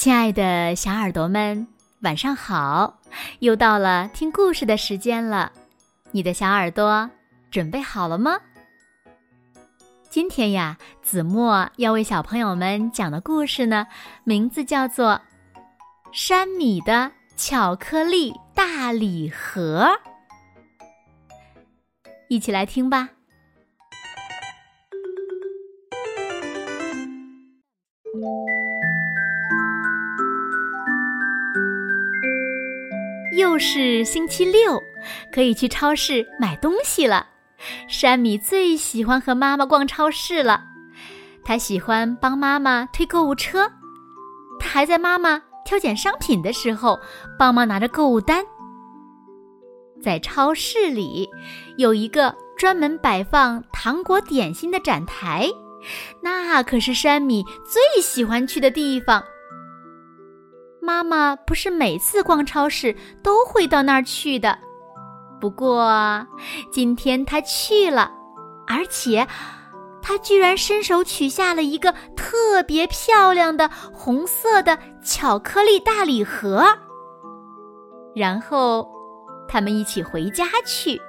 亲爱的小耳朵们，晚上好！又到了听故事的时间了，你的小耳朵准备好了吗？今天呀，子墨要为小朋友们讲的故事呢，名字叫做《山米的巧克力大礼盒》，一起来听吧。又是星期六，可以去超市买东西了。山米最喜欢和妈妈逛超市了，他喜欢帮妈妈推购物车，他还在妈妈挑拣商品的时候帮忙拿着购物单。在超市里有一个专门摆放糖果点心的展台，那可是山米最喜欢去的地方。妈妈不是每次逛超市都会到那儿去的，不过今天她去了，而且她居然伸手取下了一个特别漂亮的红色的巧克力大礼盒。然后他们一起回家去。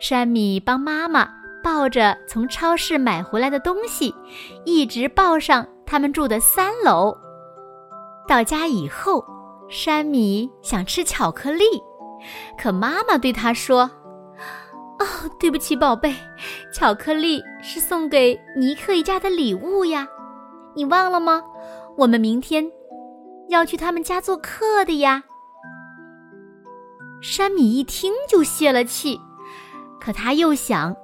山米帮妈妈抱着从超市买回来的东西，一直抱上他们住的三楼。到家以后，山米想吃巧克力，可妈妈对他说：“哦，对不起，宝贝，巧克力是送给尼克一家的礼物呀，你忘了吗？我们明天要去他们家做客的呀。”山米一听就泄了气，可他又想，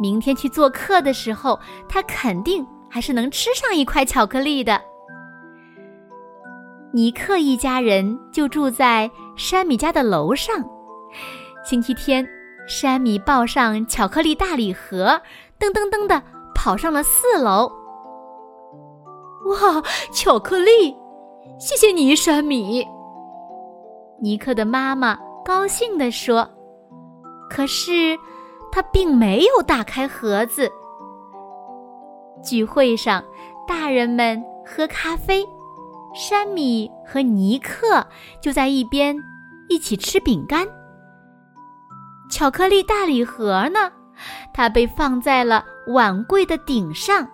明天去做客的时候，他肯定还是能吃上一块巧克力的。尼克一家人就住在山米家的楼上。星期天，山米抱上巧克力大礼盒，噔噔噔的跑上了四楼。哇，巧克力！谢谢你，山米。尼克的妈妈高兴地说。可是，他并没有打开盒子。聚会上，大人们喝咖啡。山米和尼克就在一边一起吃饼干。巧克力大礼盒呢？它被放在了碗柜的顶上。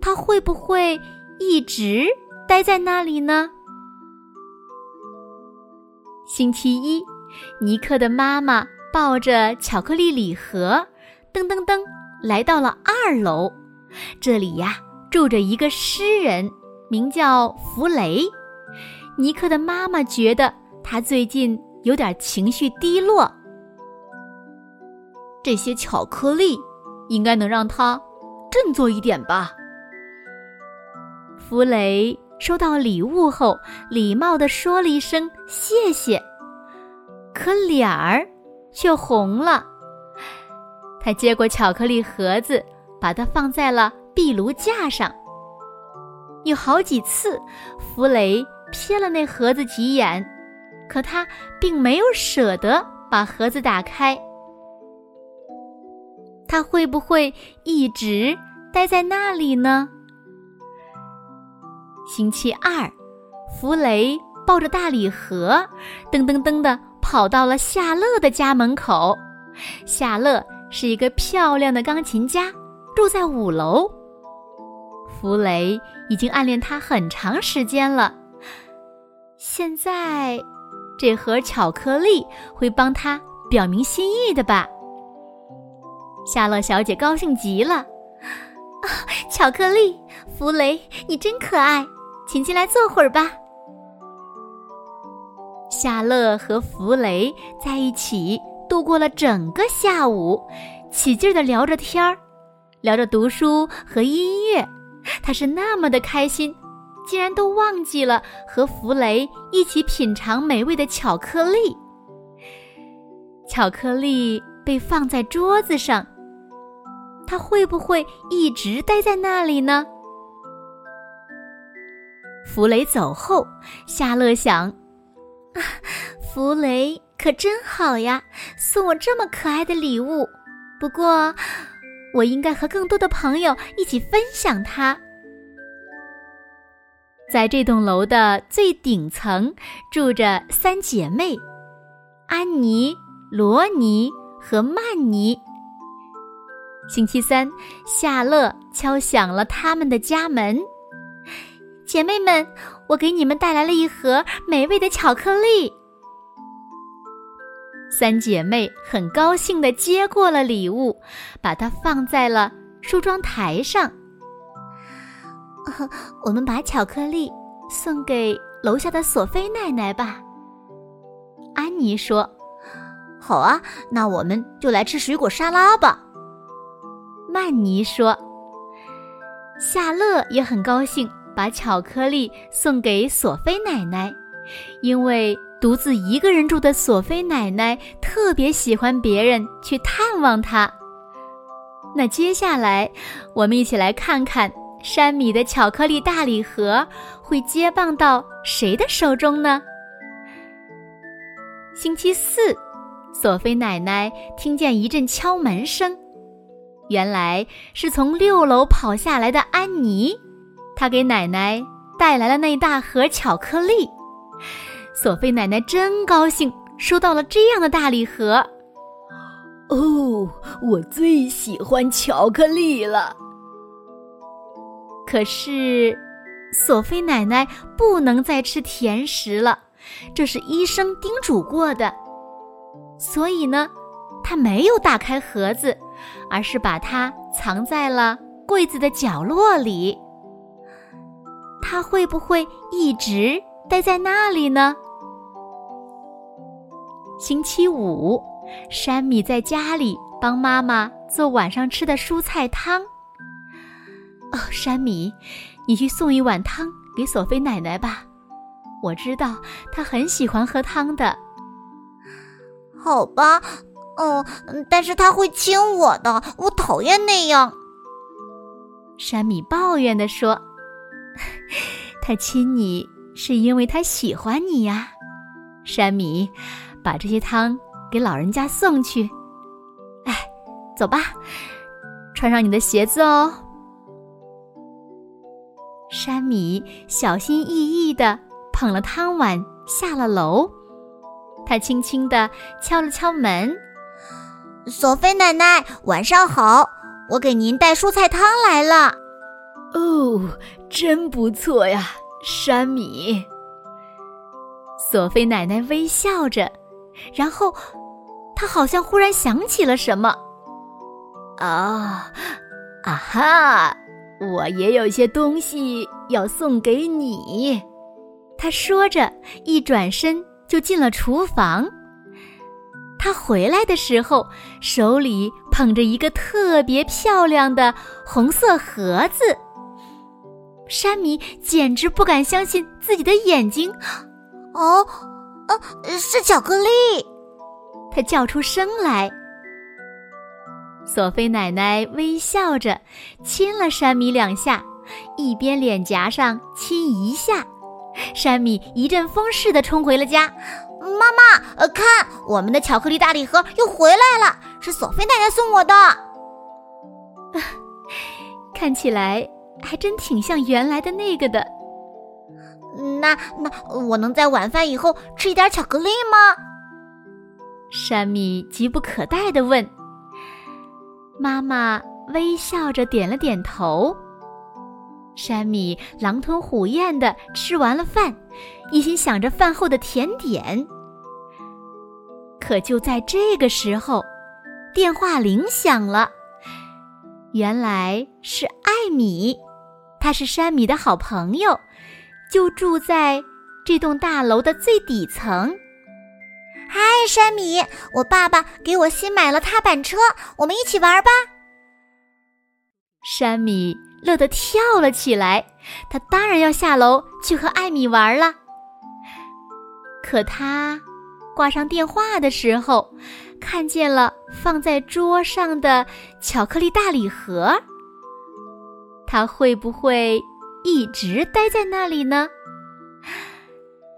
它会不会一直待在那里呢？星期一，尼克的妈妈抱着巧克力礼盒，噔噔噔来到了二楼。这里呀，住着一个诗人。名叫弗雷，尼克的妈妈觉得他最近有点情绪低落。这些巧克力应该能让他振作一点吧。弗雷收到礼物后，礼貌地说了一声谢谢，可脸儿却红了。他接过巧克力盒子，把它放在了壁炉架上。有好几次，弗雷瞥了那盒子几眼，可他并没有舍得把盒子打开。他会不会一直待在那里呢？星期二，弗雷抱着大礼盒，噔噔噔的跑到了夏乐的家门口。夏乐是一个漂亮的钢琴家，住在五楼。弗雷已经暗恋他很长时间了，现在这盒巧克力会帮他表明心意的吧？夏洛小姐高兴极了，啊，巧克力，弗雷，你真可爱，请进来坐会儿吧。夏乐和弗雷在一起度过了整个下午，起劲儿的聊着天儿，聊着读书和音乐。他是那么的开心，竟然都忘记了和弗雷一起品尝美味的巧克力。巧克力被放在桌子上，他会不会一直待在那里呢？弗雷走后，夏乐想：啊，弗雷可真好呀，送我这么可爱的礼物。不过。我应该和更多的朋友一起分享它。在这栋楼的最顶层住着三姐妹：安妮、罗尼和曼妮。星期三，夏乐敲响了他们的家门。姐妹们，我给你们带来了一盒美味的巧克力。三姐妹很高兴地接过了礼物，把它放在了梳妆台上。我们把巧克力送给楼下的索菲奶奶吧。安妮说：“好啊，那我们就来吃水果沙拉吧。”曼妮说：“夏乐也很高兴。”把巧克力送给索菲奶奶，因为独自一个人住的索菲奶奶特别喜欢别人去探望她。那接下来，我们一起来看看山米的巧克力大礼盒会接棒到谁的手中呢？星期四，索菲奶奶听见一阵敲门声，原来是从六楼跑下来的安妮。她给奶奶带来了那大盒巧克力，索菲奶奶真高兴，收到了这样的大礼盒。哦，我最喜欢巧克力了。可是，索菲奶奶不能再吃甜食了，这是医生叮嘱过的。所以呢，她没有打开盒子，而是把它藏在了柜子的角落里。他会不会一直待在那里呢？星期五，山米在家里帮妈妈做晚上吃的蔬菜汤。哦，山米，你去送一碗汤给索菲奶奶吧，我知道她很喜欢喝汤的。好吧，哦，但是她会亲我的，我讨厌那样。山米抱怨地说。他亲你是因为他喜欢你呀，山米，把这些汤给老人家送去。哎，走吧，穿上你的鞋子哦。山米小心翼翼地捧了汤碗下了楼，他轻轻地敲了敲门：“索菲奶奶，晚上好，我给您带蔬菜汤来了。”哦，真不错呀，山米。索菲奶奶微笑着，然后她好像忽然想起了什么。啊，啊哈！我也有些东西要送给你。他说着，一转身就进了厨房。他回来的时候，手里捧着一个特别漂亮的红色盒子。山米简直不敢相信自己的眼睛，哦，呃，是巧克力！他叫出声来。索菲奶奶微笑着亲了山米两下，一边脸颊上亲一下，山米一阵风似的冲回了家。妈妈，呃，看，我们的巧克力大礼盒又回来了，是索菲奶奶送我的。看起来。还真挺像原来的那个的。那那我能在晚饭以后吃一点巧克力吗？山米急不可待的问。妈妈微笑着点了点头。山米狼吞虎咽地吃完了饭，一心想着饭后的甜点。可就在这个时候，电话铃响了。原来是艾米。他是山米的好朋友，就住在这栋大楼的最底层。嗨，山米，我爸爸给我新买了踏板车，我们一起玩吧。山米乐得跳了起来，他当然要下楼去和艾米玩了。可他挂上电话的时候，看见了放在桌上的巧克力大礼盒。他会不会一直待在那里呢？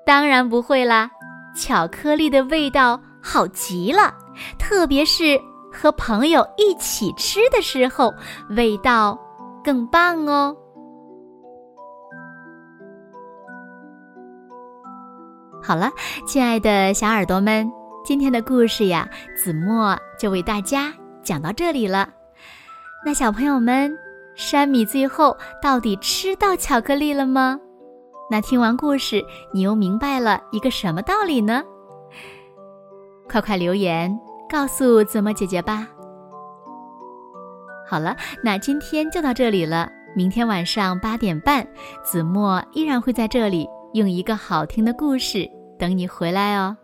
当然不会啦！巧克力的味道好极了，特别是和朋友一起吃的时候，味道更棒哦。好了，亲爱的小耳朵们，今天的故事呀，子墨就为大家讲到这里了。那小朋友们，山米最后到底吃到巧克力了吗？那听完故事，你又明白了一个什么道理呢？快快留言告诉子墨姐姐吧。好了，那今天就到这里了。明天晚上八点半，子墨依然会在这里用一个好听的故事。等你回来哦！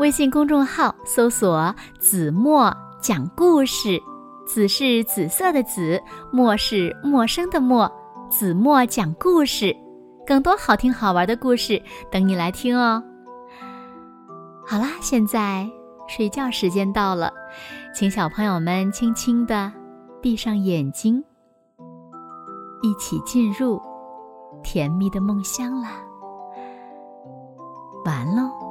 微信公众号搜索“子墨讲故事”，紫是紫色的紫，墨是陌生的墨，子墨讲故事，更多好听好玩的故事等你来听哦。好啦，现在睡觉时间到了，请小朋友们轻轻的闭上眼睛，一起进入甜蜜的梦乡啦。完喽。